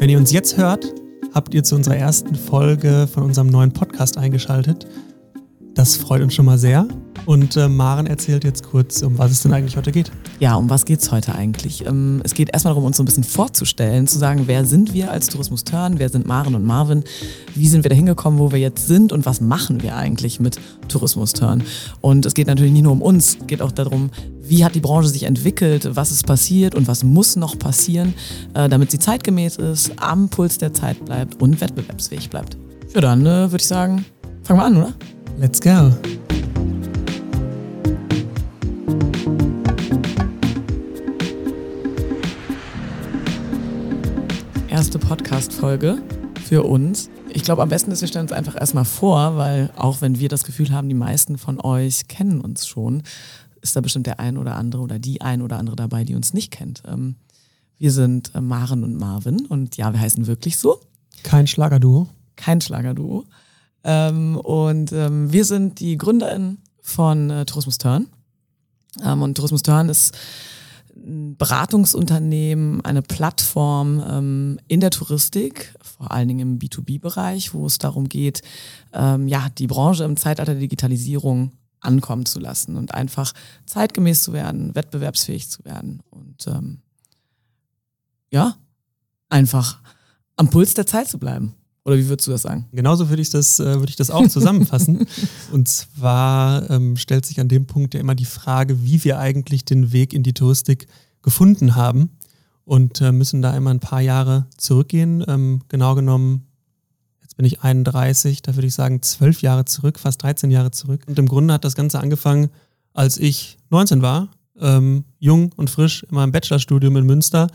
Wenn ihr uns jetzt hört, habt ihr zu unserer ersten Folge von unserem neuen Podcast eingeschaltet. Das freut uns schon mal sehr. Und äh, Maren erzählt jetzt kurz, um was es denn eigentlich heute geht. Ja, um was geht es heute eigentlich? Ähm, es geht erstmal darum, uns so ein bisschen vorzustellen, zu sagen, wer sind wir als Tourismus Turn, wer sind Maren und Marvin, wie sind wir da hingekommen, wo wir jetzt sind und was machen wir eigentlich mit Tourismus Turn. Und es geht natürlich nicht nur um uns, es geht auch darum, wie hat die Branche sich entwickelt, was ist passiert und was muss noch passieren, äh, damit sie zeitgemäß ist, am Puls der Zeit bleibt und wettbewerbsfähig bleibt. Ja, dann äh, würde ich sagen, fangen wir an, oder? Let's go. Podcast-Folge für uns. Ich glaube, am besten ist, wir stellen uns einfach erstmal vor, weil auch wenn wir das Gefühl haben, die meisten von euch kennen uns schon, ist da bestimmt der ein oder andere oder die ein oder andere dabei, die uns nicht kennt. Ähm, wir sind äh, Maren und Marvin und ja, wir heißen wirklich so. Kein Schlagerduo. Kein Schlagerduo. Ähm, und ähm, wir sind die Gründerin von äh, Tourismus Turn. und Tourismus Turn ist ein Beratungsunternehmen, eine Plattform ähm, in der Touristik, vor allen Dingen im B2B-Bereich, wo es darum geht, ähm, ja, die Branche im Zeitalter der Digitalisierung ankommen zu lassen und einfach zeitgemäß zu werden, wettbewerbsfähig zu werden und ähm, ja, einfach am Puls der Zeit zu bleiben. Oder wie würdest du das sagen? Genauso würde ich das, äh, würde ich das auch zusammenfassen. und zwar ähm, stellt sich an dem Punkt ja immer die Frage, wie wir eigentlich den Weg in die Touristik gefunden haben. Und äh, müssen da immer ein paar Jahre zurückgehen. Ähm, genau genommen, jetzt bin ich 31, da würde ich sagen zwölf Jahre zurück, fast 13 Jahre zurück. Und im Grunde hat das Ganze angefangen, als ich 19 war, ähm, jung und frisch in meinem Bachelorstudium in Münster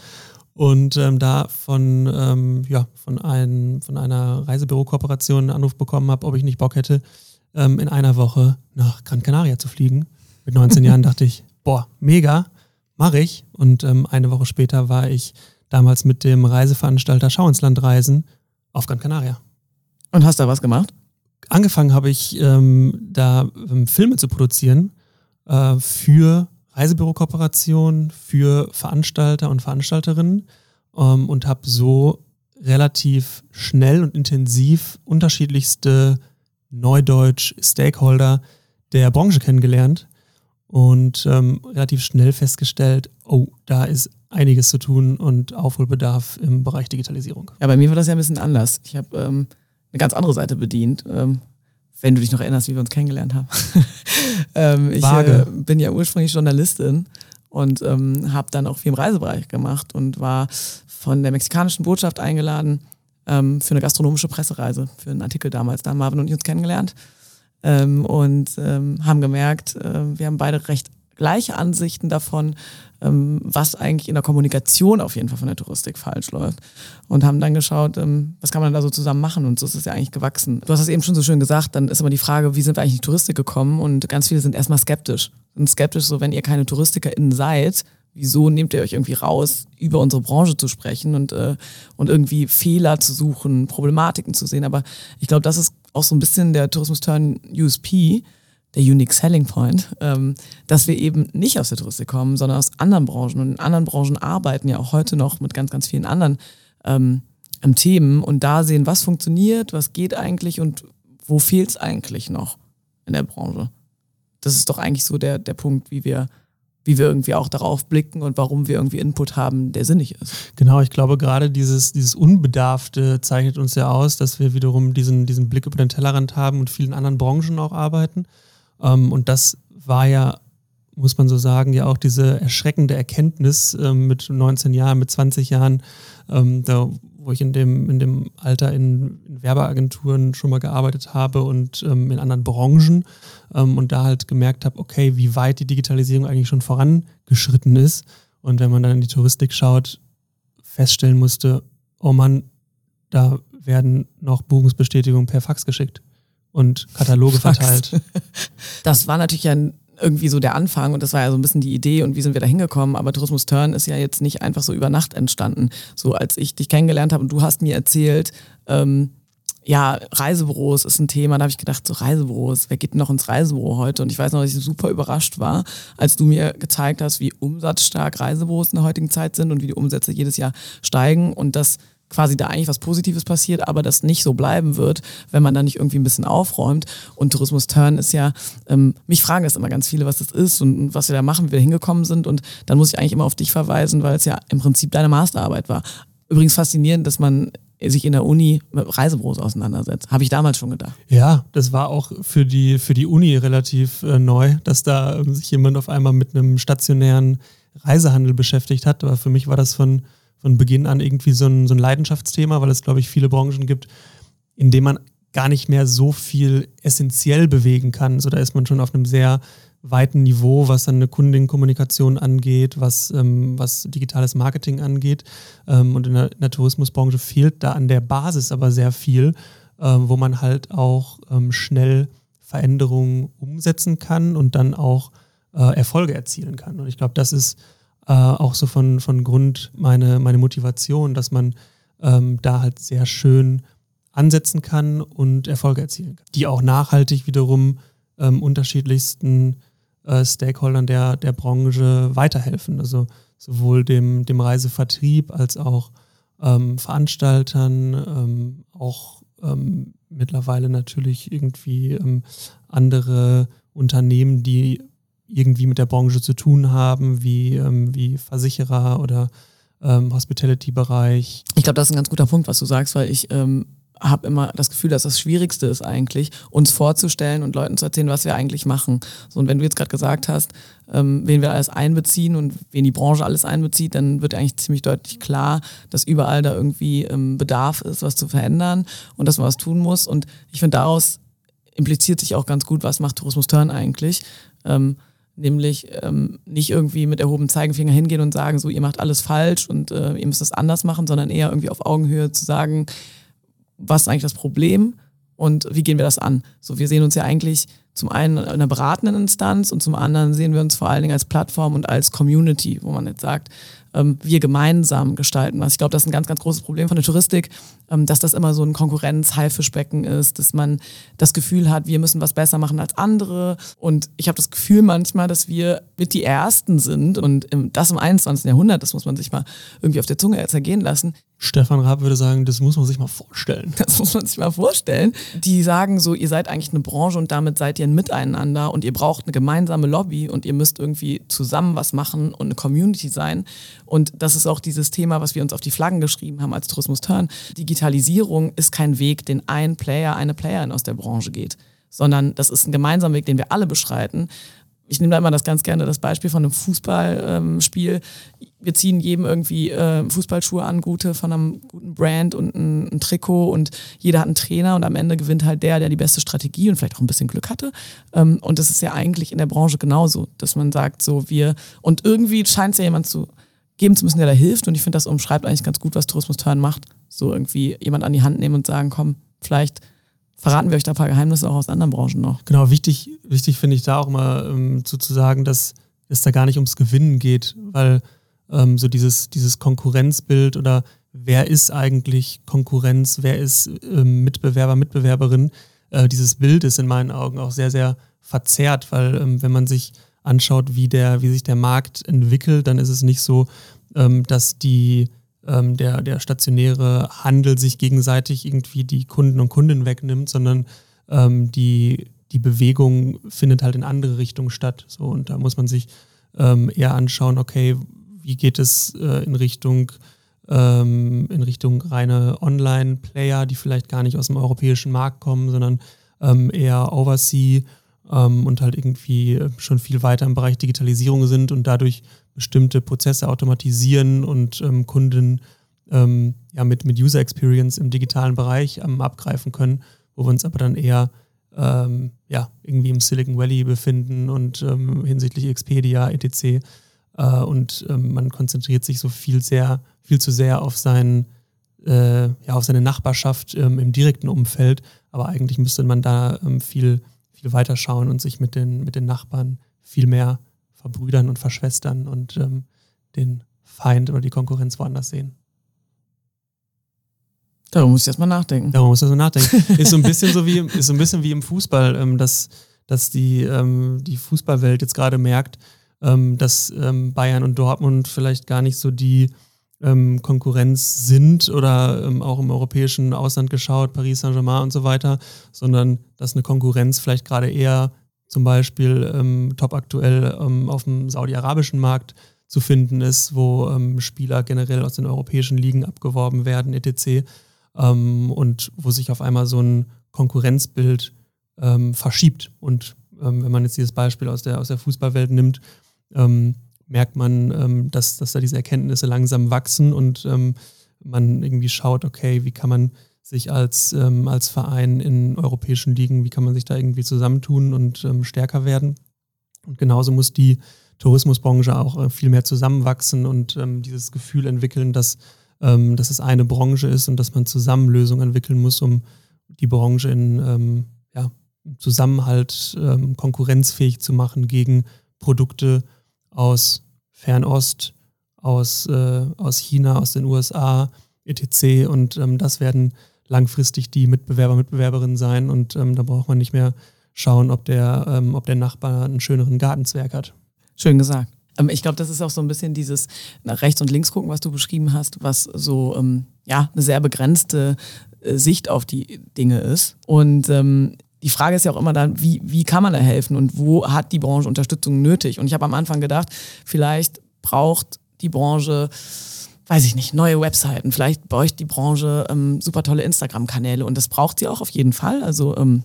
und ähm, da von, ähm, ja, von, ein, von einer Reisebüro-Kooperation einen Anruf bekommen habe, ob ich nicht Bock hätte, ähm, in einer Woche nach Gran Canaria zu fliegen. Mit 19 Jahren dachte ich, boah, mega, mache ich. Und ähm, eine Woche später war ich damals mit dem Reiseveranstalter Schau ins Land reisen auf Gran Canaria. Und hast da was gemacht? Angefangen habe ich ähm, da ähm, Filme zu produzieren äh, für Reisebürokooperation für Veranstalter und Veranstalterinnen ähm, und habe so relativ schnell und intensiv unterschiedlichste Neudeutsch-Stakeholder der Branche kennengelernt und ähm, relativ schnell festgestellt, oh, da ist einiges zu tun und Aufholbedarf im Bereich Digitalisierung. Ja, bei mir war das ja ein bisschen anders. Ich habe ähm, eine ganz andere Seite bedient. Ähm, wenn du dich noch erinnerst, wie wir uns kennengelernt haben. ähm, ich äh, bin ja ursprünglich Journalistin und ähm, habe dann auch viel im Reisebereich gemacht und war von der mexikanischen Botschaft eingeladen ähm, für eine gastronomische Pressereise, für einen Artikel damals. Da haben Marvin und ich uns kennengelernt ähm, und ähm, haben gemerkt, äh, wir haben beide recht gleiche Ansichten davon, ähm, was eigentlich in der Kommunikation auf jeden Fall von der Touristik falsch läuft. Und haben dann geschaut, ähm, was kann man da so zusammen machen und so ist es ja eigentlich gewachsen. Du hast es eben schon so schön gesagt, dann ist immer die Frage, wie sind wir eigentlich in die Touristik gekommen und ganz viele sind erstmal skeptisch. Sind skeptisch, so wenn ihr keine TouristikerInnen seid, wieso nehmt ihr euch irgendwie raus, über unsere Branche zu sprechen und, äh, und irgendwie Fehler zu suchen, Problematiken zu sehen. Aber ich glaube, das ist auch so ein bisschen der Tourismus-Turn USP, der Unique Selling Point, ähm, dass wir eben nicht aus der Touristik kommen, sondern aus anderen Branchen. Und in anderen Branchen arbeiten ja auch heute noch mit ganz, ganz vielen anderen ähm, Themen und da sehen, was funktioniert, was geht eigentlich und wo fehlt es eigentlich noch in der Branche. Das ist doch eigentlich so der, der Punkt, wie wir wie wir irgendwie auch darauf blicken und warum wir irgendwie Input haben, der sinnig ist. Genau, ich glaube gerade dieses, dieses Unbedarfte zeichnet uns ja aus, dass wir wiederum diesen, diesen Blick über den Tellerrand haben und vielen anderen Branchen auch arbeiten. Ähm, und das war ja, muss man so sagen, ja auch diese erschreckende Erkenntnis ähm, mit 19 Jahren, mit 20 Jahren, ähm, da, wo ich in dem, in dem Alter in, in Werbeagenturen schon mal gearbeitet habe und ähm, in anderen Branchen ähm, und da halt gemerkt habe, okay, wie weit die Digitalisierung eigentlich schon vorangeschritten ist. Und wenn man dann in die Touristik schaut, feststellen musste, oh Mann, da werden noch Buchungsbestätigungen per Fax geschickt und Kataloge Fax. verteilt. Das war natürlich ja irgendwie so der Anfang und das war ja so ein bisschen die Idee und wie sind wir da hingekommen. Aber Tourismus Turn ist ja jetzt nicht einfach so über Nacht entstanden. So als ich dich kennengelernt habe und du hast mir erzählt, ähm, ja, Reisebüros ist ein Thema. Da habe ich gedacht, so Reisebüros, wer geht denn noch ins Reisebüro heute? Und ich weiß noch, dass ich super überrascht war, als du mir gezeigt hast, wie umsatzstark Reisebüros in der heutigen Zeit sind und wie die Umsätze jedes Jahr steigen und dass quasi da eigentlich was Positives passiert, aber das nicht so bleiben wird, wenn man da nicht irgendwie ein bisschen aufräumt. Und Tourismus Turn ist ja, ähm, mich fragen das immer ganz viele, was das ist und was wir da machen, wie wir hingekommen sind. Und dann muss ich eigentlich immer auf dich verweisen, weil es ja im Prinzip deine Masterarbeit war. Übrigens faszinierend, dass man sich in der Uni mit Reisebüros auseinandersetzt. Habe ich damals schon gedacht. Ja, das war auch für die, für die Uni relativ äh, neu, dass da ähm, sich jemand auf einmal mit einem stationären Reisehandel beschäftigt hat. Aber für mich war das von von Beginn an irgendwie so ein, so ein Leidenschaftsthema, weil es, glaube ich, viele Branchen gibt, in denen man gar nicht mehr so viel essentiell bewegen kann. So, da ist man schon auf einem sehr weiten Niveau, was dann eine Kundenkommunikation angeht, was, ähm, was digitales Marketing angeht. Ähm, und in der, in der, Tourismusbranche fehlt da an der Basis aber sehr viel, ähm, wo man halt auch ähm, schnell Veränderungen umsetzen kann und dann auch äh, Erfolge erzielen kann. Und ich glaube, das ist äh, auch so von, von Grund meine, meine Motivation, dass man ähm, da halt sehr schön ansetzen kann und Erfolge erzielen kann, die auch nachhaltig wiederum ähm, unterschiedlichsten äh, Stakeholdern der, der Branche weiterhelfen. Also sowohl dem, dem Reisevertrieb als auch ähm, Veranstaltern, ähm, auch ähm, mittlerweile natürlich irgendwie ähm, andere Unternehmen, die irgendwie mit der Branche zu tun haben, wie, ähm, wie Versicherer oder ähm, Hospitality-Bereich. Ich glaube, das ist ein ganz guter Punkt, was du sagst, weil ich ähm, habe immer das Gefühl, dass das Schwierigste ist eigentlich, uns vorzustellen und Leuten zu erzählen, was wir eigentlich machen. So, und wenn du jetzt gerade gesagt hast, ähm, wen wir alles einbeziehen und wen die Branche alles einbezieht, dann wird eigentlich ziemlich deutlich klar, dass überall da irgendwie ähm, Bedarf ist, was zu verändern und dass man was tun muss. Und ich finde, daraus impliziert sich auch ganz gut, was macht Tourismus Turn eigentlich. Ähm, nämlich ähm, nicht irgendwie mit erhobenem Zeigefinger hingehen und sagen, so ihr macht alles falsch und äh, ihr müsst das anders machen, sondern eher irgendwie auf Augenhöhe zu sagen, was ist eigentlich das Problem und wie gehen wir das an? So, wir sehen uns ja eigentlich zum einen in einer beratenden Instanz und zum anderen sehen wir uns vor allen Dingen als Plattform und als Community, wo man jetzt sagt, ähm, wir gemeinsam gestalten was. Ich glaube, das ist ein ganz, ganz großes Problem von der Touristik, dass das immer so ein Konkurrenz-Haifischbecken ist, dass man das Gefühl hat, wir müssen was besser machen als andere. Und ich habe das Gefühl manchmal, dass wir mit die Ersten sind und das im 21. Jahrhundert, das muss man sich mal irgendwie auf der Zunge zergehen lassen, Stefan Raab würde sagen, das muss man sich mal vorstellen. Das muss man sich mal vorstellen. Die sagen so, ihr seid eigentlich eine Branche und damit seid ihr ein Miteinander und ihr braucht eine gemeinsame Lobby und ihr müsst irgendwie zusammen was machen und eine Community sein. Und das ist auch dieses Thema, was wir uns auf die Flaggen geschrieben haben als Tourismus Turn. Digitalisierung ist kein Weg, den ein Player, eine Playerin aus der Branche geht sondern das ist ein gemeinsamer Weg, den wir alle beschreiten ich nehme da immer das ganz gerne das Beispiel von einem Fußballspiel. Ähm, wir ziehen jedem irgendwie äh, Fußballschuhe an, gute von einem guten Brand und ein, ein, Trikot und jeder hat einen Trainer und am Ende gewinnt halt der, der die beste Strategie und vielleicht auch ein bisschen Glück hatte. Ähm, und das ist ja eigentlich in der Branche genauso, dass man sagt, so wir und irgendwie scheint es ja jemand zu geben zu müssen, der da hilft. Und ich finde, das umschreibt eigentlich ganz gut, was Tourismus Turn macht. So irgendwie jemand an die Hand nehmen und sagen, komm, vielleicht verraten wir euch da ein paar Geheimnisse auch aus anderen Branchen noch. Genau, wichtig, wichtig finde ich da auch mal ähm, zu, zu sagen, dass es da gar nicht ums Gewinnen geht, weil ähm, so dieses, dieses Konkurrenzbild oder wer ist eigentlich Konkurrenz, wer ist ähm, Mitbewerber, Mitbewerberin, äh, dieses Bild ist in meinen Augen auch sehr, sehr verzerrt, weil ähm, wenn man sich anschaut, wie, der, wie sich der Markt entwickelt, dann ist es nicht so, ähm, dass die ähm, der, der stationäre Handel sich gegenseitig irgendwie die Kunden und Kundinnen wegnimmt, sondern ähm, die, die Bewegung findet halt in andere Richtungen statt. So, und da muss man sich ähm, eher anschauen, okay, wie geht es äh, in Richtung ähm, in Richtung reine Online-Player, die vielleicht gar nicht aus dem europäischen Markt kommen, sondern ähm, eher Oversea ähm, und halt irgendwie schon viel weiter im Bereich Digitalisierung sind und dadurch bestimmte Prozesse automatisieren und ähm, Kunden ähm, ja, mit, mit User Experience im digitalen Bereich ähm, abgreifen können, wo wir uns aber dann eher ähm, ja, irgendwie im Silicon Valley befinden und ähm, hinsichtlich Expedia, etc. Äh, und ähm, man konzentriert sich so viel sehr, viel zu sehr auf sein, äh, ja, auf seine Nachbarschaft im direkten Umfeld, aber eigentlich müsste man da viel, viel weiter schauen und sich mit den, mit den Nachbarn viel mehr verbrüdern und verschwestern und ähm, den Feind oder die Konkurrenz woanders sehen. Darüber muss ich erstmal nachdenken. Darüber muss ich erstmal nachdenken. ist so ein bisschen so wie, ist so ein bisschen wie im Fußball, ähm, dass, dass die, ähm, die Fußballwelt jetzt gerade merkt, ähm, dass ähm, Bayern und Dortmund vielleicht gar nicht so die ähm, Konkurrenz sind oder ähm, auch im europäischen Ausland geschaut, Paris Saint-Germain und so weiter, sondern dass eine Konkurrenz vielleicht gerade eher zum Beispiel ähm, top aktuell ähm, auf dem saudi-arabischen Markt zu finden ist, wo ähm, Spieler generell aus den europäischen Ligen abgeworben werden, etc. Ähm, und wo sich auf einmal so ein Konkurrenzbild verschiebt. Und wenn man jetzt dieses Beispiel aus der, aus der Fußballwelt nimmt, merkt man, ähm, dass, dass da diese Erkenntnisse langsam wachsen und ähm, man irgendwie schaut, okay, wie kann man sich als, ähm, als Verein in europäischen Ligen, wie kann man sich da irgendwie zusammentun und stärker werden. Und genauso muss die Tourismusbranche auch äh, viel mehr zusammenwachsen und dieses Gefühl entwickeln, dass, dass es eine Branche ist und dass man zusammen Lösungen entwickeln muss, um die Branche in ja, Zusammenhalt konkurrenzfähig zu machen gegen Produkte, aus Fernost, aus, äh, aus China, aus den USA, etc. Und ähm, das werden langfristig die Mitbewerber, Mitbewerberinnen sein. Und ähm, da braucht man nicht mehr schauen, ob der, ähm, ob der Nachbar einen schöneren Gartenzwerg hat. Schön gesagt. Ähm, ich glaube, das ist auch so ein bisschen dieses nach rechts und links gucken, was du beschrieben hast, was so ähm, ja eine sehr begrenzte äh, Sicht auf die Dinge ist. Und ähm, die Frage ist ja auch immer dann, wie, wie kann man da helfen und wo hat die Branche Unterstützung nötig? Und ich habe am Anfang gedacht, vielleicht braucht die Branche, weiß ich nicht, neue Webseiten, vielleicht bräuchte die Branche ähm, super tolle Instagram-Kanäle und das braucht sie auch auf jeden Fall. Also ähm,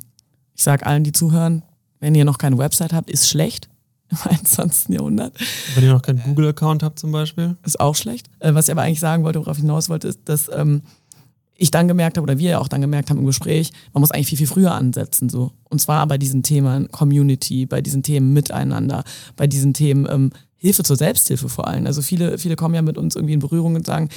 ich sage allen, die zuhören, wenn ihr noch keine Website habt, ist schlecht im 21. Jahrhundert. Wenn ihr noch keinen Google-Account habt zum Beispiel. Ist auch schlecht. Äh, was ich aber eigentlich sagen wollte, worauf ich hinaus wollte, ist, dass ähm, ich dann gemerkt habe, oder wir ja auch dann gemerkt haben im Gespräch, man muss eigentlich viel, viel früher ansetzen. So. Und zwar bei diesen Themen Community, bei diesen Themen Miteinander, bei diesen Themen ähm, Hilfe zur Selbsthilfe vor allem. Also viele, viele kommen ja mit uns irgendwie in Berührung und sagen,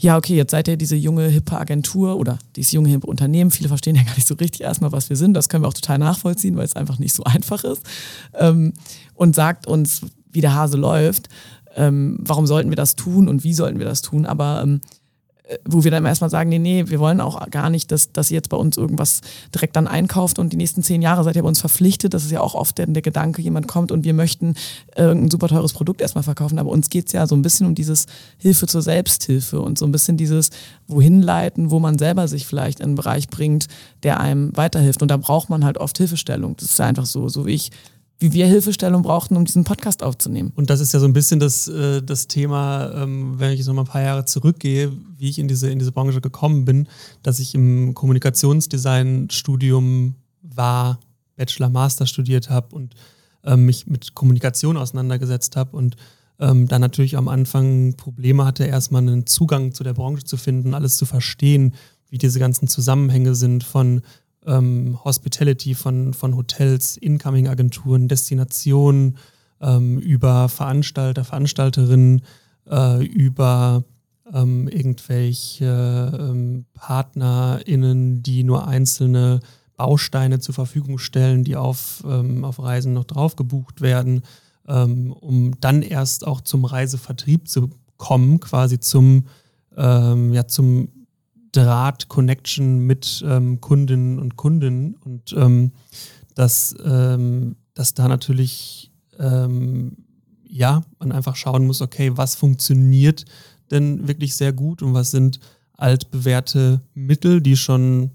ja, okay, jetzt seid ihr diese junge, hippe Agentur oder dieses junge, hippe Unternehmen. Viele verstehen ja gar nicht so richtig erstmal, was wir sind. Das können wir auch total nachvollziehen, weil es einfach nicht so einfach ist. Ähm, und sagt uns, wie der Hase läuft. Ähm, warum sollten wir das tun und wie sollten wir das tun? Aber ähm, wo wir dann erstmal sagen, nee, nee, wir wollen auch gar nicht, dass, dass ihr jetzt bei uns irgendwas direkt dann einkauft und die nächsten zehn Jahre seid ihr bei uns verpflichtet. Das ist ja auch oft der, der Gedanke, jemand kommt und wir möchten irgendein super teures Produkt erstmal verkaufen. Aber uns geht es ja so ein bisschen um dieses Hilfe zur Selbsthilfe und so ein bisschen dieses wohin leiten, wo man selber sich vielleicht in einen Bereich bringt, der einem weiterhilft. Und da braucht man halt oft Hilfestellung. Das ist einfach so, so wie ich wie wir Hilfestellung brauchten, um diesen Podcast aufzunehmen. Und das ist ja so ein bisschen das, äh, das Thema, ähm, wenn ich jetzt noch mal ein paar Jahre zurückgehe, wie ich in diese, in diese Branche gekommen bin, dass ich im Kommunikationsdesign-Studium war, Bachelor, Master studiert habe und ähm, mich mit Kommunikation auseinandergesetzt habe und ähm, da natürlich am Anfang Probleme hatte, erstmal einen Zugang zu der Branche zu finden, alles zu verstehen, wie diese ganzen Zusammenhänge sind von ähm, Hospitality von, von Hotels, Incoming-Agenturen, Destinationen, ähm, über Veranstalter, Veranstalterinnen, äh, über ähm, irgendwelche ähm, PartnerInnen, die nur einzelne Bausteine zur Verfügung stellen, die auf, ähm, auf Reisen noch drauf gebucht werden, ähm, um dann erst auch zum Reisevertrieb zu kommen, quasi zum, ja, zum Draht, Connection mit ähm, Kundinnen und Kunden und ähm, dass, ähm, dass da natürlich ähm, ja, man einfach schauen muss, okay, was funktioniert denn wirklich sehr gut und was sind altbewährte Mittel, die schon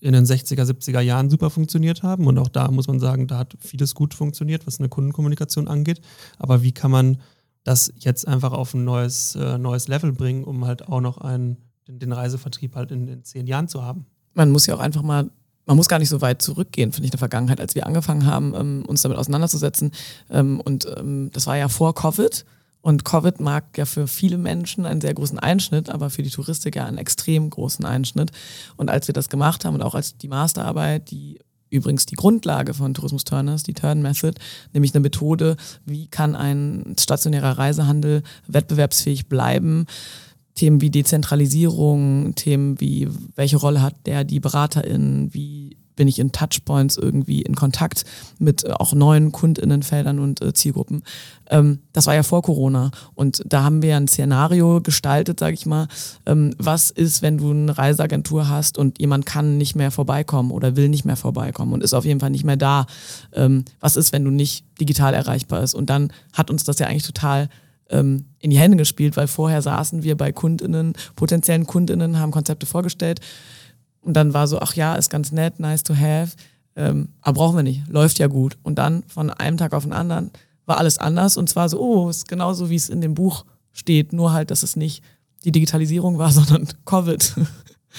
in den 60er, 70er Jahren super funktioniert haben. Und auch da muss man sagen, da hat vieles gut funktioniert, was eine Kundenkommunikation angeht. Aber wie kann man das jetzt einfach auf ein neues, äh, neues Level bringen, um halt auch noch ein den, Reisevertrieb halt in, in zehn Jahren zu haben. Man muss ja auch einfach mal man muss gar nicht so weit zurückgehen, finde ich, in der Vergangenheit, als wir angefangen haben, ähm, uns damit auseinanderzusetzen. Ähm, und ähm, das war ja vor Covid. Und Covid mag ja für viele Menschen einen sehr großen Einschnitt, aber für die Touristik ja einen extrem großen Einschnitt. Und als wir das gemacht haben und auch als die Masterarbeit, die übrigens die Grundlage von Tourismus Turners, die Turn Method, nämlich eine Methode, wie kann ein stationärer Reisehandel wettbewerbsfähig bleiben, Themen wie Dezentralisierung, Themen wie welche Rolle hat der die Beraterin, wie bin ich in Touchpoints irgendwie in Kontakt mit äh, auch neuen Kundinnenfeldern und äh, Zielgruppen. Ähm, das war ja vor Corona und da haben wir ein Szenario gestaltet, sage ich mal. Ähm, was ist, wenn du eine Reiseagentur hast und jemand kann nicht mehr vorbeikommen oder will nicht mehr vorbeikommen und ist auf jeden Fall nicht mehr da? Ähm, was ist, wenn du nicht digital erreichbar bist? Und dann hat uns das ja eigentlich total ähm, in die Hände gespielt, weil vorher saßen wir bei Kundinnen, potenziellen Kundinnen, haben Konzepte vorgestellt und dann war so, ach ja, ist ganz nett, nice to have, ähm, aber brauchen wir nicht, läuft ja gut. Und dann von einem Tag auf den anderen war alles anders und zwar so, oh, ist genauso wie es in dem Buch steht, nur halt, dass es nicht die Digitalisierung war, sondern Covid.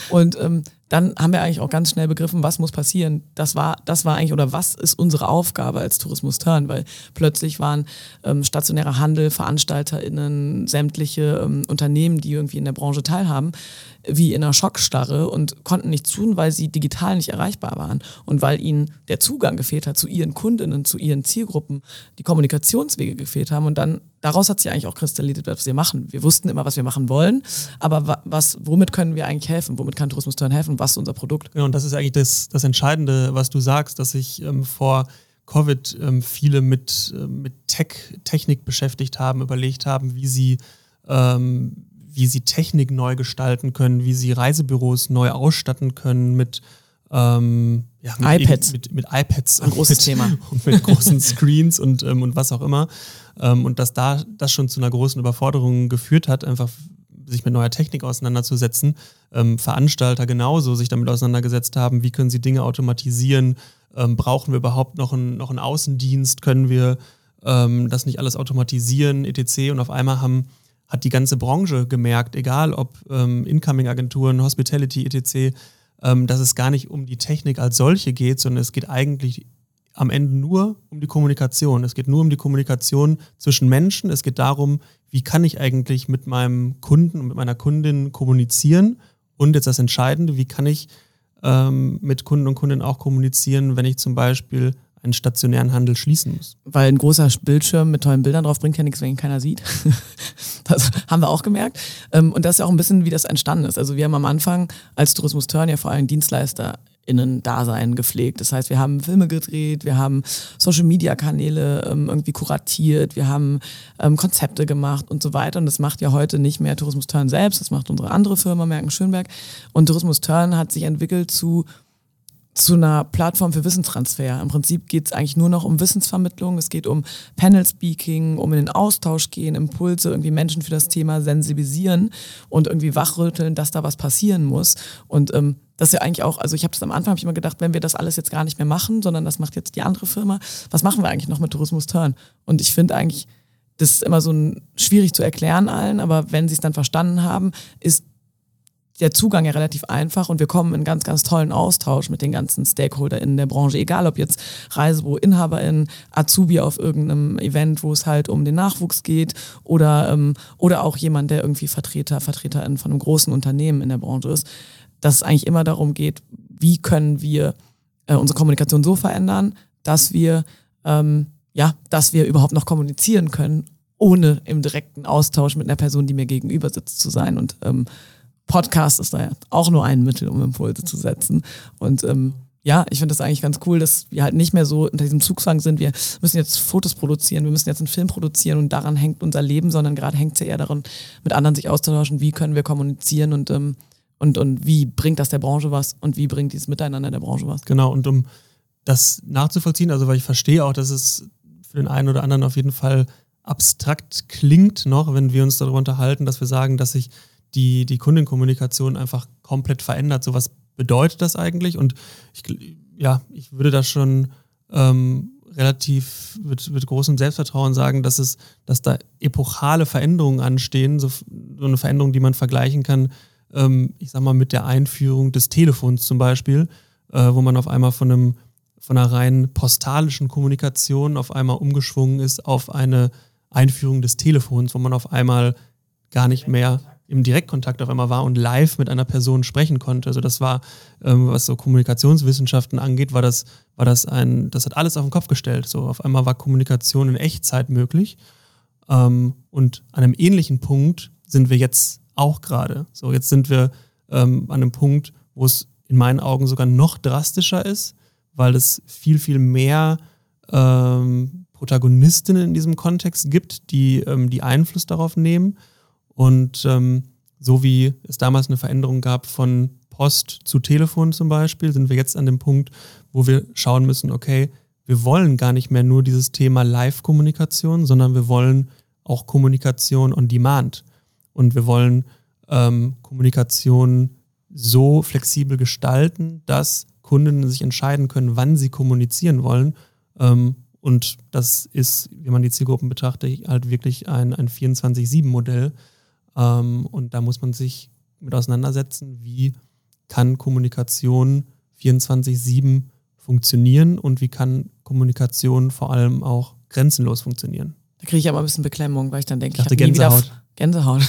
Und ähm, dann haben wir eigentlich auch ganz schnell begriffen, was muss passieren. Das war, das war eigentlich, oder was ist unsere Aufgabe als Tourismus Turn, weil plötzlich waren ähm, stationärer Handel, VeranstalterInnen, sämtliche ähm, Unternehmen, die irgendwie in der Branche teilhaben, wie in einer Schockstarre und konnten nichts tun, weil sie digital nicht erreichbar waren und weil ihnen der Zugang gefehlt hat zu ihren Kundinnen, zu ihren Zielgruppen, die Kommunikationswege gefehlt haben und dann daraus hat sich eigentlich auch kristallisiert, was wir machen. Wir wussten immer, was wir machen wollen, aber was, womit können wir eigentlich helfen? Womit kann Tourismus Turn helfen? Was ist unser Produkt? Genau, und das ist eigentlich das, das Entscheidende, was du sagst, dass sich ähm, vor Covid ähm, viele mit, äh, mit Tech, Technik beschäftigt haben, überlegt haben, wie sie ähm, wie sie Technik neu gestalten können, wie sie Reisebüros neu ausstatten können mit, ähm, ja, mit iPads. Mit, mit, iPads. Ein großes mit, Thema. Und mit großen Screens und, ähm, und was auch immer. Ähm, und dass da das schon zu einer großen Überforderung geführt hat, einfach sich mit neuer Technik auseinanderzusetzen. Ähm, Veranstalter genauso sich damit auseinandergesetzt haben, wie können sie Dinge automatisieren, ähm, brauchen wir überhaupt noch, ein, noch einen Außendienst, können wir ähm, das nicht alles automatisieren, etc. Und auf einmal haben hat die ganze Branche gemerkt, egal ob ähm, Incoming-Agenturen, Hospitality, etc., ähm, dass es gar nicht um die Technik als solche geht, sondern es geht eigentlich am Ende nur um die Kommunikation. Es geht nur um die Kommunikation zwischen Menschen. Es geht darum, wie kann ich eigentlich mit meinem Kunden und mit meiner Kundin kommunizieren. Und jetzt das Entscheidende, wie kann ich ähm, mit Kunden und Kundinnen auch kommunizieren, wenn ich zum Beispiel einen stationären Handel schließen muss. Weil ein großer Bildschirm mit tollen Bildern drauf bringt ja nichts, wenn ihn keiner sieht. das haben wir auch gemerkt. Ähm, und das ist ja auch ein bisschen, wie das entstanden ist. Also wir haben am Anfang als Tourismus Turn ja vor allem Dienstleister Dasein gepflegt. Das heißt, wir haben Filme gedreht, wir haben Social Media Kanäle ähm, irgendwie kuratiert, wir haben ähm, Konzepte gemacht und so weiter. Und das macht ja heute nicht mehr Tourismus Turn selbst, das macht unsere andere Firma Merken Schönberg. Und Tourismus Turn hat sich entwickelt zu zu einer Plattform für Wissenstransfer. Im Prinzip geht es eigentlich nur noch um Wissensvermittlung. Es geht um Panel-Speaking, um in den Austausch gehen, Impulse, irgendwie Menschen für das Thema sensibilisieren und irgendwie wachrütteln, dass da was passieren muss. Und ähm, das ist ja eigentlich auch, also ich habe das am Anfang hab ich immer gedacht, wenn wir das alles jetzt gar nicht mehr machen, sondern das macht jetzt die andere Firma, was machen wir eigentlich noch mit Tourismus Turn? Und ich finde eigentlich, das ist immer so ein, schwierig zu erklären allen, aber wenn sie es dann verstanden haben, ist der Zugang ja relativ einfach und wir kommen in ganz, ganz tollen Austausch mit den ganzen StakeholderInnen der Branche, egal ob jetzt Reisebüro-InhaberInnen, Azubi auf irgendeinem Event, wo es halt um den Nachwuchs geht oder, ähm, oder auch jemand, der irgendwie Vertreter, Vertreterin von einem großen Unternehmen in der Branche ist, dass es eigentlich immer darum geht, wie können wir äh, unsere Kommunikation so verändern, dass wir, ähm, ja, dass wir überhaupt noch kommunizieren können, ohne im direkten Austausch mit einer Person, die mir gegenüber sitzt, zu sein und ähm, Podcast ist da ja auch nur ein Mittel, um Impulse zu setzen. Und ähm, ja, ich finde das eigentlich ganz cool, dass wir halt nicht mehr so unter diesem Zugzwang sind, wir müssen jetzt Fotos produzieren, wir müssen jetzt einen Film produzieren und daran hängt unser Leben, sondern gerade hängt es ja eher daran, mit anderen sich auszutauschen, wie können wir kommunizieren und, ähm, und, und wie bringt das der Branche was und wie bringt dieses Miteinander der Branche was. Genau, und um das nachzuvollziehen, also weil ich verstehe auch, dass es für den einen oder anderen auf jeden Fall abstrakt klingt noch, wenn wir uns darüber unterhalten, dass wir sagen, dass sich die, die Kundenkommunikation einfach komplett verändert. So was bedeutet das eigentlich? Und ich, ja, ich würde da schon ähm, relativ mit, mit großem Selbstvertrauen sagen, dass es, dass da epochale Veränderungen anstehen, so, so eine Veränderung, die man vergleichen kann, ähm, ich sag mal, mit der Einführung des Telefons zum Beispiel, äh, wo man auf einmal von einem von einer rein postalischen Kommunikation auf einmal umgeschwungen ist auf eine Einführung des Telefons, wo man auf einmal gar nicht mehr im Direktkontakt auf einmal war und live mit einer Person sprechen konnte. Also das war, ähm, was so Kommunikationswissenschaften angeht, war das, war das ein, das hat alles auf den Kopf gestellt. So auf einmal war Kommunikation in Echtzeit möglich. Ähm, und an einem ähnlichen Punkt sind wir jetzt auch gerade. So, jetzt sind wir ähm, an einem Punkt, wo es in meinen Augen sogar noch drastischer ist, weil es viel, viel mehr ähm, Protagonistinnen in diesem Kontext gibt, die, ähm, die Einfluss darauf nehmen. Und ähm, so wie es damals eine Veränderung gab von Post zu Telefon zum Beispiel, sind wir jetzt an dem Punkt, wo wir schauen müssen, okay, wir wollen gar nicht mehr nur dieses Thema Live-Kommunikation, sondern wir wollen auch Kommunikation on Demand. Und wir wollen ähm, Kommunikation so flexibel gestalten, dass Kunden sich entscheiden können, wann sie kommunizieren wollen. Ähm, und das ist, wenn man die Zielgruppen betrachtet, halt wirklich ein, ein 24-7-Modell. Ähm, und da muss man sich mit auseinandersetzen, wie kann Kommunikation 24-7 funktionieren und wie kann Kommunikation vor allem auch grenzenlos funktionieren. Da kriege ich aber ein bisschen Beklemmung, weil ich dann denke, ich, ich habe nie wieder Gänsehaut.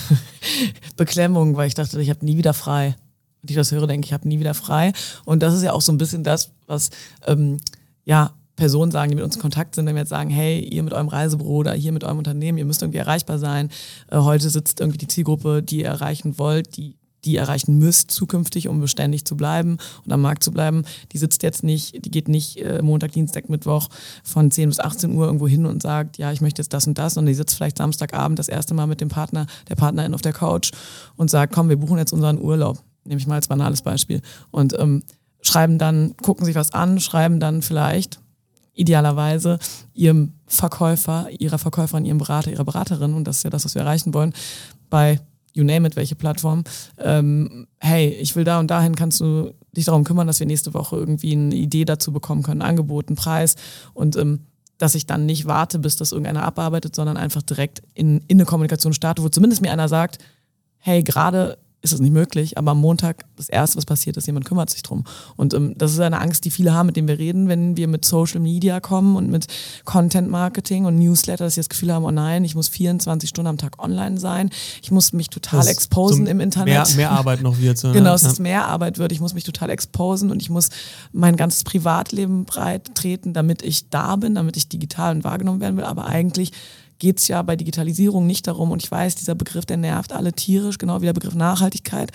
Beklemmung, weil ich dachte, ich habe nie wieder frei. Und ich das höre, denke ich, habe nie wieder frei. Und das ist ja auch so ein bisschen das, was ähm, ja Personen sagen, die mit uns in Kontakt sind, wenn wir jetzt sagen, hey, ihr mit eurem Reisebüro oder hier mit eurem Unternehmen, ihr müsst irgendwie erreichbar sein. Äh, heute sitzt irgendwie die Zielgruppe, die ihr erreichen wollt, die die erreichen müsst zukünftig, um beständig zu bleiben und am Markt zu bleiben. Die sitzt jetzt nicht, die geht nicht äh, Montag, Dienstag, Mittwoch von 10 bis 18 Uhr irgendwo hin und sagt, ja, ich möchte jetzt das und das, und die sitzt vielleicht Samstagabend das erste Mal mit dem Partner, der Partnerin auf der Couch und sagt, komm, wir buchen jetzt unseren Urlaub. Nehme ich mal als banales Beispiel. Und ähm, schreiben dann, gucken sich was an, schreiben dann vielleicht idealerweise ihrem Verkäufer, ihrer Verkäuferin, ihrem Berater, ihrer Beraterin, und das ist ja das, was wir erreichen wollen, bei you name it, welche Plattform, ähm, hey, ich will da und dahin, kannst du dich darum kümmern, dass wir nächste Woche irgendwie eine Idee dazu bekommen können, Angebot, einen Preis und ähm, dass ich dann nicht warte, bis das irgendeiner abarbeitet, sondern einfach direkt in, in eine Kommunikation starte, wo zumindest mir einer sagt, hey, gerade ist es nicht möglich, aber am Montag das Erste, was passiert ist, jemand kümmert sich drum. Und ähm, das ist eine Angst, die viele haben, mit denen wir reden, wenn wir mit Social Media kommen und mit Content Marketing und Newsletter, dass sie das Gefühl haben, oh nein, ich muss 24 Stunden am Tag online sein, ich muss mich total das exposen im Internet. Mehr, mehr Arbeit noch wird. So, genau, es ist mehr Arbeit wird, ich muss mich total exposen und ich muss mein ganzes Privatleben breit treten, damit ich da bin, damit ich digital und wahrgenommen werden will, aber eigentlich geht es ja bei Digitalisierung nicht darum, und ich weiß, dieser Begriff, der nervt alle tierisch, genau wie der Begriff Nachhaltigkeit.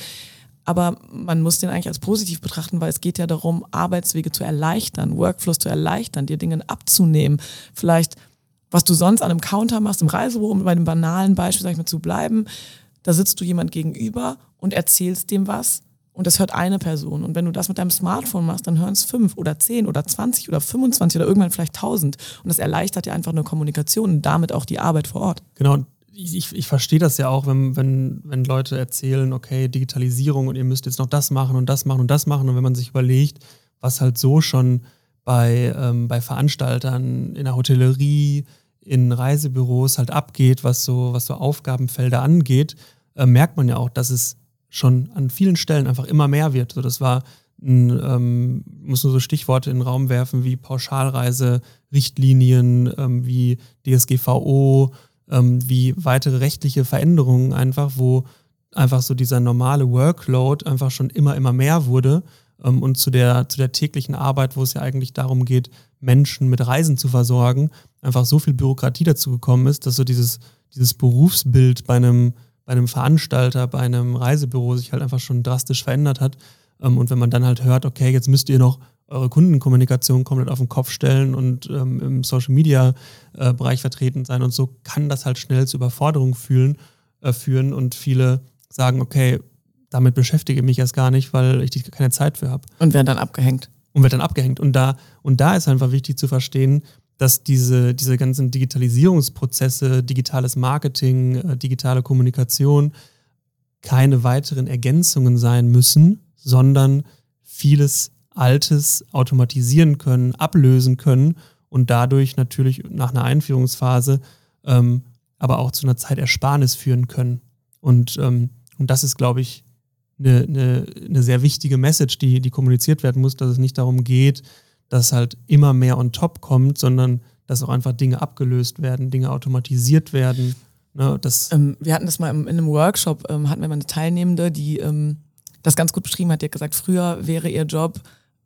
Aber man muss den eigentlich als positiv betrachten, weil es geht ja darum, Arbeitswege zu erleichtern, Workflows zu erleichtern, dir Dinge abzunehmen. Vielleicht, was du sonst an einem Counter machst, im Reisebüro, um bei dem banalen Beispiel, sag ich mal, zu bleiben, da sitzt du jemand gegenüber und erzählst dem was und das hört eine Person. Und wenn du das mit deinem Smartphone machst, dann hören es fünf oder zehn oder zwanzig oder 25 oder irgendwann vielleicht tausend. Und das erleichtert ja einfach eine Kommunikation und damit auch die Arbeit vor Ort. Genau. Ich, ich verstehe das ja auch, wenn, wenn, wenn Leute erzählen, okay, Digitalisierung und ihr müsst jetzt noch das machen und das machen und das machen. Und wenn man sich überlegt, was halt so schon bei, ähm, bei Veranstaltern in der Hotellerie, in Reisebüros halt abgeht, was so, was so Aufgabenfelder angeht, äh, merkt man ja auch, dass es schon an vielen Stellen einfach immer mehr wird. So, das war ein, ähm, muss nur so Stichworte in den Raum werfen wie Pauschalreise, Richtlinien, ähm, wie DSGVO, ähm, wie weitere rechtliche Veränderungen einfach, wo einfach so dieser normale Workload einfach schon immer, immer mehr wurde. Ähm, und zu der, zu der täglichen Arbeit, wo es ja eigentlich darum geht, Menschen mit Reisen zu versorgen, einfach so viel Bürokratie dazu gekommen ist, dass so dieses, dieses Berufsbild bei einem bei einem Veranstalter, bei einem Reisebüro sich halt einfach schon drastisch verändert hat. Ähm, und wenn man dann halt hört, okay, jetzt müsst ihr noch eure Kundenkommunikation komplett auf den Kopf stellen und ähm, im Social Media äh, Bereich vertreten sein und so kann das halt schnell zu Überforderungen fühlen, äh, führen und viele sagen, okay, damit beschäftige ich mich erst gar nicht, weil ich keine Zeit für habe. Und werden dann abgehängt. Und wird dann abgehängt. Und da, und da ist einfach wichtig zu verstehen, dass diese, diese ganzen Digitalisierungsprozesse, digitales Marketing, äh, digitale Kommunikation keine weiteren Ergänzungen sein müssen, sondern vieles Altes automatisieren können, ablösen können und dadurch natürlich nach einer Einführungsphase ähm, aber auch zu einer Zeitersparnis führen können. Und, ähm, und das ist, glaube ich, eine, eine, eine sehr wichtige Message, die, die kommuniziert werden muss, dass es nicht darum geht, dass halt immer mehr on top kommt, sondern dass auch einfach Dinge abgelöst werden, Dinge automatisiert werden. Ne, ähm, wir hatten das mal in einem Workshop, ähm, hatten wir mal eine Teilnehmende, die ähm, das ganz gut beschrieben hat. Die hat gesagt, früher wäre ihr Job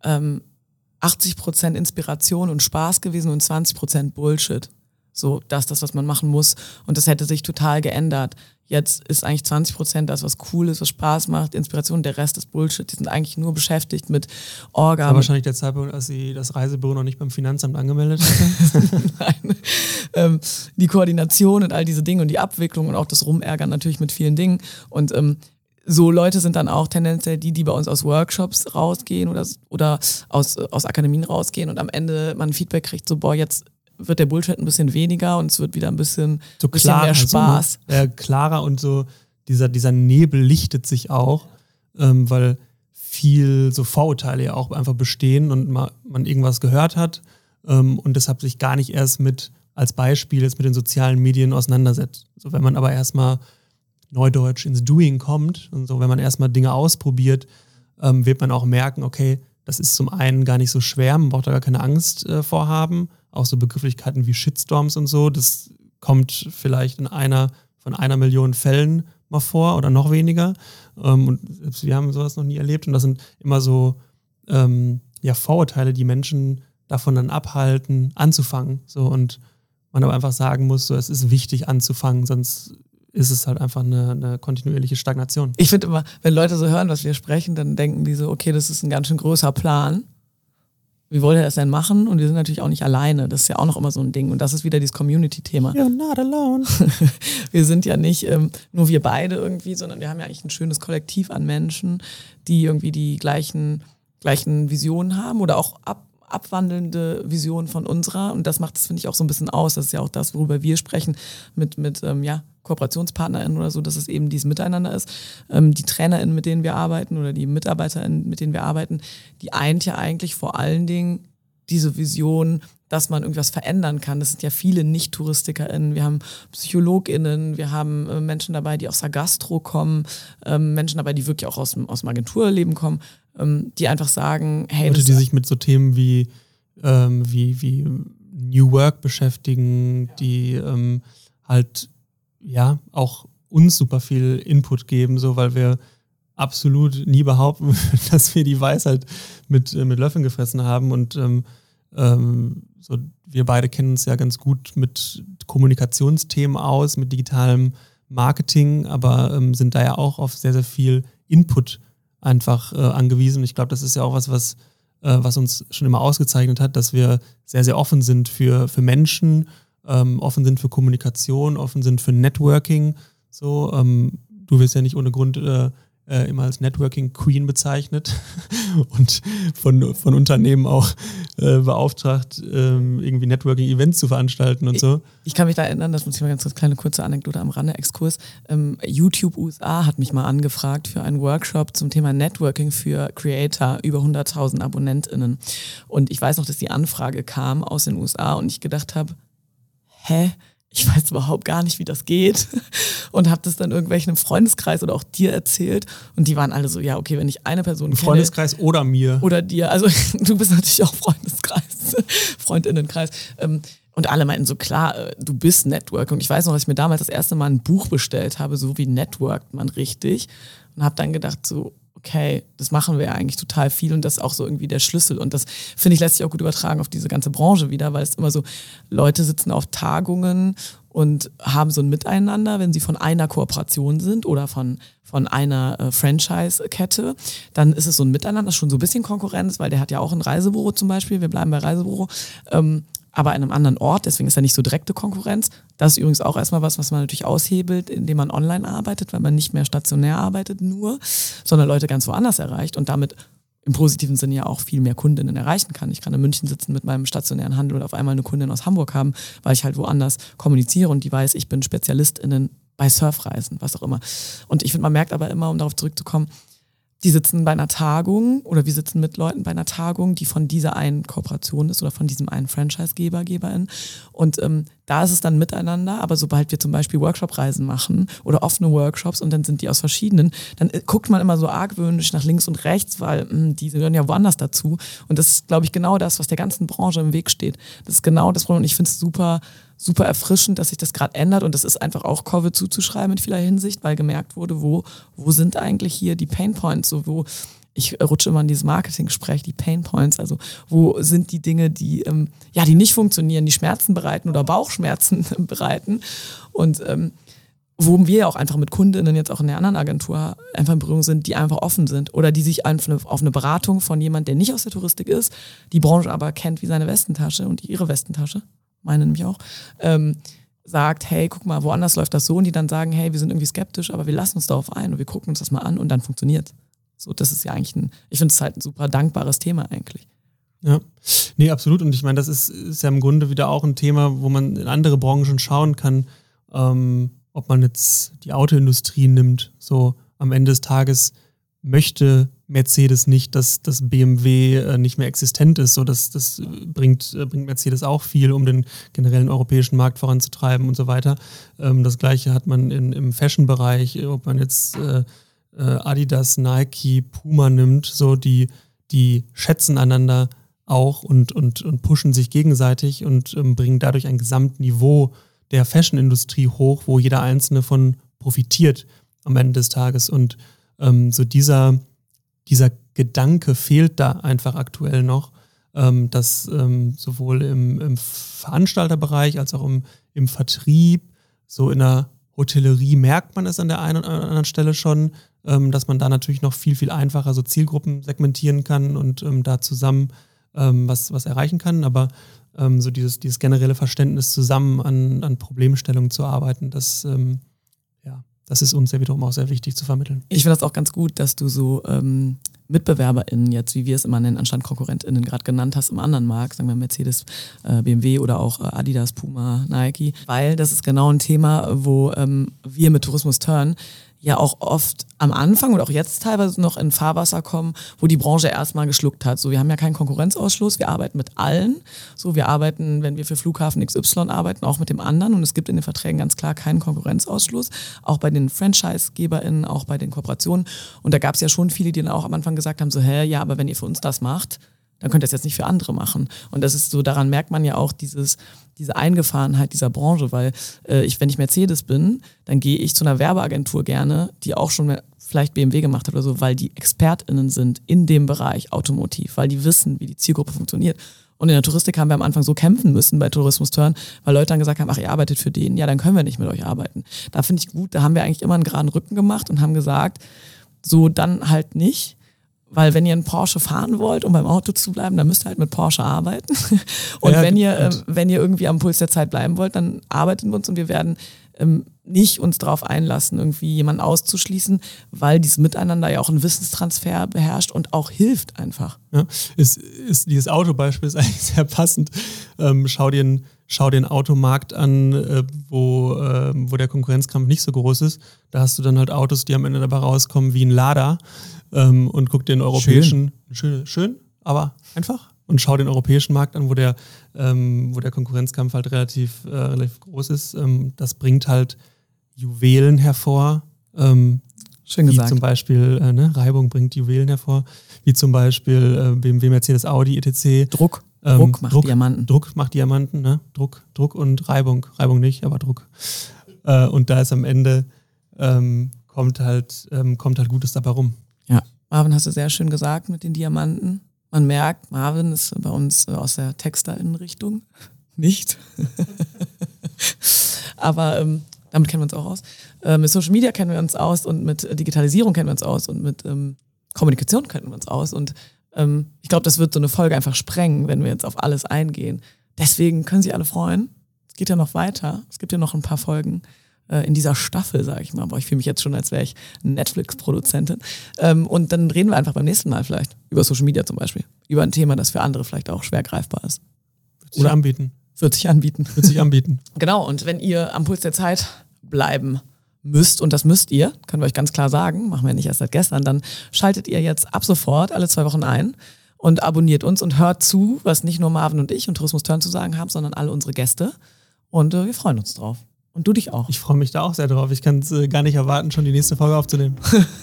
80% ähm, Inspiration und Spaß gewesen und 20% Bullshit. So, das ist das, was man machen muss. Und das hätte sich total geändert. Jetzt ist eigentlich 20 Prozent das, was cool ist, was Spaß macht, Inspiration, der Rest ist Bullshit. Die sind eigentlich nur beschäftigt mit Orga. Das war wahrscheinlich der Zeitpunkt, als sie das Reisebüro noch nicht beim Finanzamt angemeldet hatte. Nein. Ähm, die Koordination und all diese Dinge und die Abwicklung und auch das Rumärgern natürlich mit vielen Dingen. Und ähm, so Leute sind dann auch tendenziell die, die bei uns aus Workshops rausgehen oder, oder aus, aus Akademien rausgehen und am Ende man Feedback kriegt, so, boah, jetzt wird der Bullshit ein bisschen weniger und es wird wieder ein bisschen, so bisschen klar, mehr Spaß. Also, äh, klarer und so dieser, dieser Nebel lichtet sich auch, ähm, weil viel so Vorurteile ja auch einfach bestehen und man, man irgendwas gehört hat ähm, und deshalb sich gar nicht erst mit, als Beispiel jetzt mit den sozialen Medien auseinandersetzt. So, wenn man aber erstmal neudeutsch ins Doing kommt und so, wenn man erstmal Dinge ausprobiert, ähm, wird man auch merken, okay, das ist zum einen gar nicht so schwer, man braucht da gar keine Angst äh, vorhaben. Auch so Begrifflichkeiten wie Shitstorms und so, das kommt vielleicht in einer von einer Million Fällen mal vor oder noch weniger. Ähm, und wir haben sowas noch nie erlebt. Und das sind immer so ähm, ja, Vorurteile, die Menschen davon dann abhalten, anzufangen. So und man aber einfach sagen muss, so, es ist wichtig anzufangen, sonst ist es halt einfach eine, eine kontinuierliche Stagnation. Ich finde immer, wenn Leute so hören, was wir sprechen, dann denken die so, okay, das ist ein ganz schön großer Plan. Wie wollt ihr das denn machen? Und wir sind natürlich auch nicht alleine. Das ist ja auch noch immer so ein Ding. Und das ist wieder dieses Community-Thema. You're not alone. wir sind ja nicht ähm, nur wir beide irgendwie, sondern wir haben ja eigentlich ein schönes Kollektiv an Menschen, die irgendwie die gleichen, gleichen Visionen haben oder auch ab, abwandelnde Visionen von unserer. Und das macht es, finde ich, auch so ein bisschen aus. Das ist ja auch das, worüber wir sprechen mit, mit ähm, ja, KooperationspartnerInnen oder so, dass es eben dieses Miteinander ist. Ähm, die TrainerInnen, mit denen wir arbeiten oder die MitarbeiterInnen, mit denen wir arbeiten, die eint ja eigentlich vor allen Dingen diese Vision, dass man irgendwas verändern kann. Das sind ja viele Nicht-TouristikerInnen. Wir haben PsychologInnen, wir haben äh, Menschen dabei, die aus der Gastro kommen, ähm, Menschen dabei, die wirklich auch aus dem, aus dem Agenturleben kommen, die einfach sagen, hey. Leute, die sich mit so Themen wie, ähm, wie, wie New Work beschäftigen, ja. die ähm, halt ja auch uns super viel Input geben, so weil wir absolut nie behaupten, dass wir die Weisheit mit, äh, mit Löffeln gefressen haben. Und ähm, ähm, so, wir beide kennen uns ja ganz gut mit Kommunikationsthemen aus, mit digitalem Marketing, aber ähm, sind da ja auch auf sehr, sehr viel Input einfach äh, angewiesen. Ich glaube, das ist ja auch was, was, äh, was uns schon immer ausgezeichnet hat, dass wir sehr, sehr offen sind für, für Menschen ähm, offen sind für Kommunikation, offen sind für Networking. So, ähm, du wirst ja nicht ohne Grund äh, äh, immer als Networking Queen bezeichnet und von, von Unternehmen auch äh, beauftragt, ähm, irgendwie Networking-Events zu veranstalten und ich, so. Ich kann mich da erinnern, das muss ich mal ganz kurz kleine kurze Anekdote am Rande, Exkurs. Ähm, YouTube USA hat mich mal angefragt für einen Workshop zum Thema Networking für Creator, über 100.000 AbonnentInnen. Und ich weiß noch, dass die Anfrage kam aus den USA und ich gedacht habe, hä? Ich weiß überhaupt gar nicht, wie das geht. Und habe das dann irgendwelchen im Freundeskreis oder auch dir erzählt. Und die waren alle so, ja, okay, wenn ich eine Person Im kenne, Freundeskreis oder mir. Oder dir. Also du bist natürlich auch Freundeskreis, Freundinnenkreis. Ähm, und alle meinten so, klar, äh, du bist Network. Und ich weiß noch, dass ich mir damals das erste Mal ein Buch bestellt habe, so wie networkt man richtig. Und habe dann gedacht so, okay, das machen wir ja eigentlich total viel und das ist auch so irgendwie der Schlüssel. Und das, finde ich, lässt sich auch gut übertragen auf diese ganze Branche wieder, weil es immer so, Leute sitzen auf Tagungen und haben so ein Miteinander, wenn sie von einer Kooperation sind oder von, von einer äh, Franchise-Kette, dann ist es so ein Miteinander, schon so ein bisschen Konkurrenz, weil der hat ja auch ein Reisebüro zum Beispiel, wir bleiben bei Reisebüro. Ähm, aber an einem anderen Ort, deswegen ist er nicht so direkte Konkurrenz. Das ist übrigens auch erstmal was, was man natürlich aushebelt, indem man online arbeitet, weil man nicht mehr stationär arbeitet nur, sondern Leute ganz woanders erreicht und damit im positiven Sinne ja auch viel mehr Kundinnen erreichen kann. Ich kann in München sitzen mit meinem stationären Handel und auf einmal eine Kundin aus Hamburg haben, weil ich halt woanders kommuniziere und die weiß, ich bin SpezialistInnen bei Surfreisen, was auch immer. Und ich finde, man merkt aber immer, um darauf zurückzukommen, die sitzen bei einer Tagung oder wir sitzen mit Leuten bei einer Tagung, die von dieser einen Kooperation ist oder von diesem einen Franchise-Geber, Geberin. Und ähm, da ist es dann miteinander, aber sobald wir zum Beispiel Workshop-Reisen machen oder offene Workshops und dann sind die aus verschiedenen, dann äh, guckt man immer so argwöhnisch nach links und rechts, weil mh, hm, die gehören ja woanders dazu. Und das ist, glaube ich, genau das, was der ganzen Branche im Weg steht. Das ist genau das Problem und ich finde es super super erfrischend, dass sich das gerade ändert. Und das ist einfach auch Covid zuzuschreiben in vieler Hinsicht, weil gemerkt wurde, wo, wo sind eigentlich hier die Pain Points, so wo ich rutsche immer in dieses Marketing-Gespräch, die Pain Points, also wo sind die Dinge, die ähm, ja, die nicht funktionieren, die Schmerzen bereiten oder Bauchschmerzen bereiten? Und ähm, wo wir auch einfach mit Kundinnen jetzt auch in der anderen Agentur einfach in Berührung sind, die einfach offen sind oder die sich einfach auf eine Beratung von jemand, der nicht aus der Touristik ist, die Branche aber kennt wie seine Westentasche und ihre Westentasche, meine nämlich auch, ähm, sagt, hey, guck mal, woanders läuft das so und die dann sagen, hey, wir sind irgendwie skeptisch, aber wir lassen uns darauf ein und wir gucken uns das mal an und dann funktioniert So, das ist ja eigentlich ein, ich finde es halt ein super dankbares Thema eigentlich. Ja, nee, absolut. Und ich meine, das ist, ist ja im Grunde wieder auch ein Thema, wo man in andere Branchen schauen kann, ähm, ob man jetzt die Autoindustrie nimmt. So am Ende des Tages möchte Mercedes nicht, dass das BMW äh, nicht mehr existent ist. So, das, das bringt, äh, bringt Mercedes auch viel, um den generellen europäischen Markt voranzutreiben und so weiter. Ähm, das gleiche hat man in, im Fashion-Bereich, ob man jetzt äh, äh, Adidas, Nike, Puma nimmt, so die, die schätzen einander auch und, und, und pushen sich gegenseitig und ähm, bringen dadurch ein Gesamtniveau der Fashion-Industrie hoch, wo jeder Einzelne von profitiert am Ende des Tages. Und ähm, so dieser, dieser Gedanke fehlt da einfach aktuell noch, ähm, dass ähm, sowohl im, im, Veranstalterbereich als auch im, im Vertrieb, so in der Hotellerie merkt man es an der einen oder anderen Stelle schon, ähm, dass man da natürlich noch viel, viel einfacher so Zielgruppen segmentieren kann und ähm, da zusammen ähm, was, was erreichen kann. Aber so dieses, dieses generelle Verständnis zusammen an, an Problemstellungen zu arbeiten, das das ist uns ja wiederum auch sehr wichtig zu vermitteln. Ich finde das auch ganz gut, dass du so ähm, MitbewerberInnen jetzt, wie wir es immer nennen, anstatt KonkurrentInnen gerade genannt hast im anderen Markt, sagen wir Mercedes, äh, BMW oder auch äh, Adidas, Puma, Nike, weil das ist genau ein Thema, wo ähm, wir mit Tourismus Turn ja auch oft am Anfang und auch jetzt teilweise noch in Fahrwasser kommen, wo die Branche erstmal geschluckt hat. So, wir haben ja keinen Konkurrenzausschluss, wir arbeiten mit allen. So, wir arbeiten, wenn wir für Flughafen XY arbeiten, auch mit dem anderen und es gibt in den Verträgen ganz klar keinen Konkurrenzausschluss, auch bei den Franchise-GeberInnen, auch bei den Kooperationen. Und da gab es ja schon viele, die dann auch am Anfang gesagt haben, so, hä, ja, aber wenn ihr für uns das macht, dann könnt ihr es jetzt nicht für andere machen. Und das ist so, daran merkt man ja auch dieses, diese Eingefahrenheit dieser Branche, weil äh, ich, wenn ich Mercedes bin, dann gehe ich zu einer Werbeagentur gerne, die auch schon vielleicht BMW gemacht hat oder so, weil die ExpertInnen sind in dem Bereich Automotiv, weil die wissen, wie die Zielgruppe funktioniert. Und in der Touristik haben wir am Anfang so kämpfen müssen bei Tourismus Turn, weil Leute dann gesagt haben, ach, ihr arbeitet für den, ja, dann können wir nicht mit euch arbeiten. Da finde ich gut, da haben wir eigentlich immer einen geraden Rücken gemacht und haben gesagt, so dann halt nicht weil wenn ihr einen Porsche fahren wollt, um beim Auto zu bleiben, dann müsst ihr halt mit Porsche arbeiten. Und ja, wenn ihr, äh, wenn ihr irgendwie am Puls der Zeit bleiben wollt, dann arbeiten wir uns und wir werden ähm, nicht uns darauf einlassen, irgendwie jemanden auszuschließen, weil dieses Miteinander ja auch einenWissenstransfer beherrscht und auch hilft einfach. Ja, ist, ist dieses Autobeispiel ist eigentlich sehr passend. Ähm, schau dir einen schau den Automarkt an, äh, wo, äh, wo der Konkurrenzkampf nicht so groß ist. Da hast du dann halt Autos, die am Ende dabei rauskommen wie ein Lada ähm, und guck den europäischen, schön. schön, aber einfach. Und schau den europäischen Markt an, wo der, ähm, wo der Konkurrenzkampf halt relativ, äh, relativ groß ist. Ähm, das bringt halt Juwelen hervor. Ähm, Schön gesagt. Wie zum Beispiel, äh, ne, Reibung bringt Juwelen hervor, wie zum Beispiel äh, BMW, Mercedes, Audi, etc. Druck. Ähm, Druck macht Druck, Diamanten. Druck macht Diamanten, ne? Druck, Druck und Reibung. Reibung nicht, aber Druck. Äh, und da ist am Ende ähm, kommt halt, ähm, kommt halt Gutes dabei rum. Marvin hast du sehr schön gesagt mit den Diamanten. Man merkt, Marvin ist bei uns aus der Texterinnenrichtung. Nicht. Aber ähm, damit kennen wir uns auch aus. Äh, mit Social Media kennen wir uns aus und mit Digitalisierung kennen wir uns aus und mit ähm, Kommunikation kennen wir uns aus. Und ähm, ich glaube, das wird so eine Folge einfach sprengen, wenn wir jetzt auf alles eingehen. Deswegen können Sie alle freuen. Es geht ja noch weiter. Es gibt ja noch ein paar Folgen äh, in dieser Staffel, sage ich mal. Aber ich fühle mich jetzt schon, als wäre ich Netflix-Produzentin. Ähm, und dann reden wir einfach beim nächsten Mal vielleicht über Social Media zum Beispiel. Über ein Thema, das für andere vielleicht auch schwer greifbar ist. Wird sich Oder anbieten. Wird sich anbieten. Wird sich anbieten. genau. Und wenn ihr am Puls der Zeit bleiben müsst, und das müsst ihr, können wir euch ganz klar sagen, machen wir nicht erst seit gestern, dann schaltet ihr jetzt ab sofort alle zwei Wochen ein und abonniert uns und hört zu, was nicht nur Marvin und ich und Tourismus Turn zu sagen haben, sondern alle unsere Gäste. Und äh, wir freuen uns drauf. Und du dich auch. Ich freue mich da auch sehr drauf. Ich kann es äh, gar nicht erwarten, schon die nächste Folge aufzunehmen.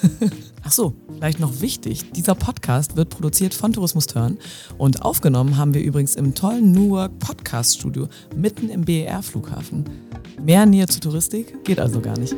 Ach so, vielleicht noch wichtig. Dieser Podcast wird produziert von Tourismus Turn und aufgenommen haben wir übrigens im tollen Newark Podcast Studio mitten im BER Flughafen. Mehr Nähe zur Touristik geht also gar nicht.